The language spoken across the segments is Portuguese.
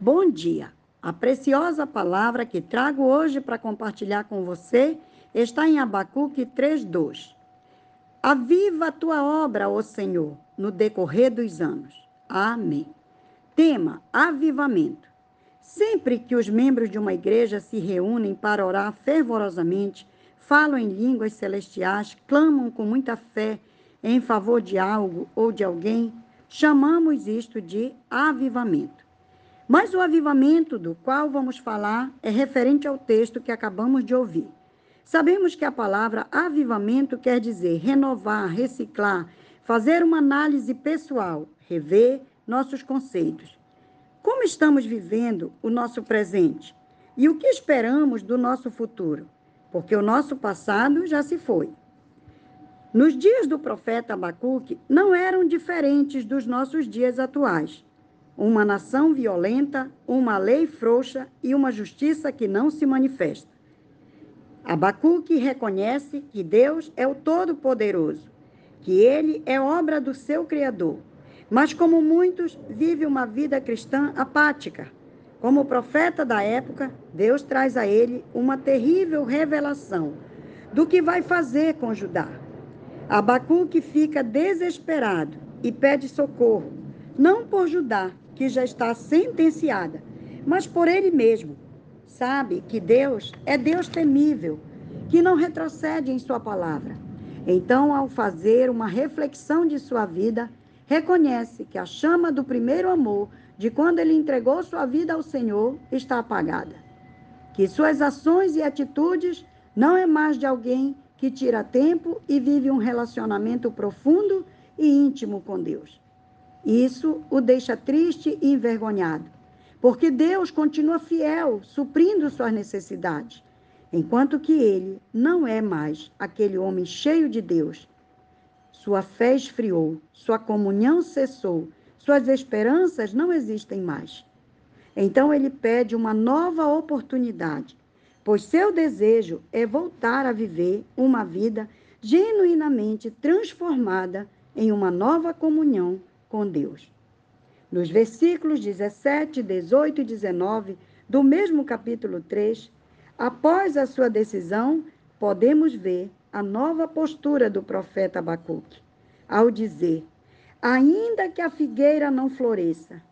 Bom dia. A preciosa palavra que trago hoje para compartilhar com você está em Abacuque 3:2. Aviva a tua obra, ó Senhor, no decorrer dos anos. Amém. Tema: avivamento. Sempre que os membros de uma igreja se reúnem para orar fervorosamente, falam em línguas celestiais, clamam com muita fé em favor de algo ou de alguém, chamamos isto de avivamento. Mas o avivamento do qual vamos falar é referente ao texto que acabamos de ouvir. Sabemos que a palavra avivamento quer dizer renovar, reciclar, fazer uma análise pessoal, rever nossos conceitos. Como estamos vivendo o nosso presente e o que esperamos do nosso futuro? Porque o nosso passado já se foi. Nos dias do profeta Abacuque não eram diferentes dos nossos dias atuais uma nação violenta, uma lei frouxa e uma justiça que não se manifesta. Abacuque reconhece que Deus é o Todo-Poderoso, que ele é obra do seu Criador. Mas, como muitos, vive uma vida cristã apática. Como profeta da época, Deus traz a ele uma terrível revelação do que vai fazer com Judá. Abacuque fica desesperado e pede socorro, não por Judá, que já está sentenciada, mas por ele mesmo. Sabe que Deus é Deus temível, que não retrocede em sua palavra. Então, ao fazer uma reflexão de sua vida, reconhece que a chama do primeiro amor, de quando ele entregou sua vida ao Senhor, está apagada. Que suas ações e atitudes não é mais de alguém que tira tempo e vive um relacionamento profundo e íntimo com Deus. Isso o deixa triste e envergonhado, porque Deus continua fiel, suprindo suas necessidades, enquanto que ele não é mais aquele homem cheio de Deus. Sua fé esfriou, sua comunhão cessou, suas esperanças não existem mais. Então ele pede uma nova oportunidade, pois seu desejo é voltar a viver uma vida genuinamente transformada em uma nova comunhão com Deus. Nos versículos 17, 18 e 19 do mesmo capítulo 3, após a sua decisão, podemos ver a nova postura do profeta Abacuque, ao dizer: Ainda que a figueira não floresça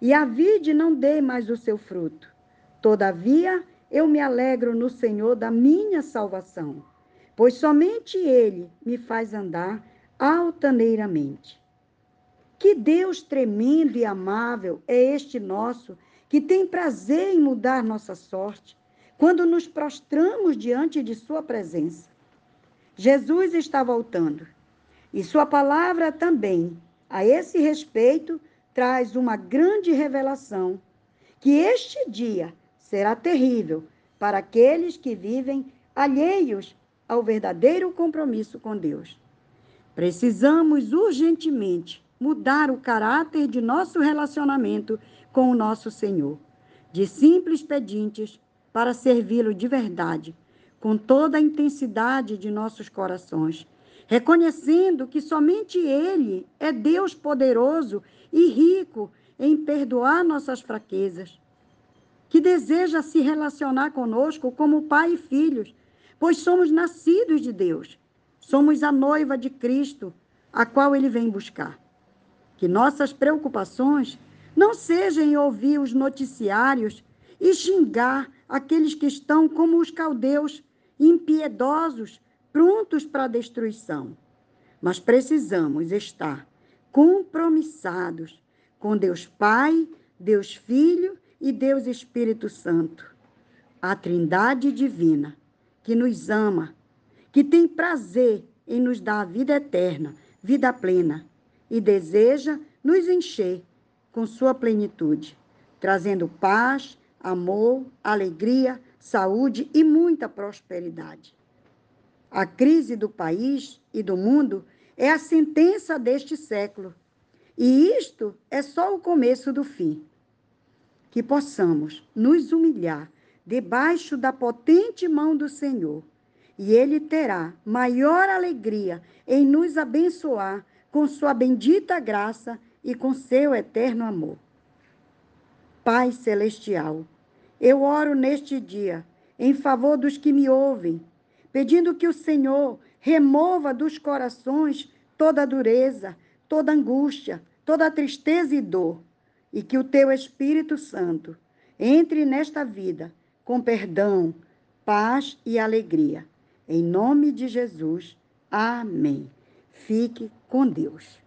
e a vide não dê mais o seu fruto, todavia eu me alegro no Senhor da minha salvação, pois somente Ele me faz andar altaneiramente. Que Deus tremendo e amável é este nosso, que tem prazer em mudar nossa sorte, quando nos prostramos diante de Sua presença. Jesus está voltando, e Sua palavra também, a esse respeito, traz uma grande revelação: que este dia será terrível para aqueles que vivem alheios ao verdadeiro compromisso com Deus. Precisamos urgentemente mudar o caráter de nosso relacionamento com o nosso Senhor, de simples pedintes para servi-lo de verdade, com toda a intensidade de nossos corações, reconhecendo que somente Ele é Deus poderoso e rico em perdoar nossas fraquezas, que deseja se relacionar conosco como pai e filhos, pois somos nascidos de Deus, somos a noiva de Cristo, a qual Ele vem buscar que nossas preocupações não sejam em ouvir os noticiários e xingar aqueles que estão como os caldeus, impiedosos, prontos para a destruição. Mas precisamos estar compromissados com Deus Pai, Deus Filho e Deus Espírito Santo, a Trindade divina, que nos ama, que tem prazer em nos dar a vida eterna, vida plena e deseja nos encher com sua plenitude, trazendo paz, amor, alegria, saúde e muita prosperidade. A crise do país e do mundo é a sentença deste século, e isto é só o começo do fim. Que possamos nos humilhar debaixo da potente mão do Senhor, e Ele terá maior alegria em nos abençoar com sua bendita graça e com seu eterno amor. Pai Celestial, eu oro neste dia em favor dos que me ouvem, pedindo que o Senhor remova dos corações toda dureza, toda angústia, toda tristeza e dor, e que o teu Espírito Santo entre nesta vida com perdão, paz e alegria. Em nome de Jesus. Amém. Fique com Deus.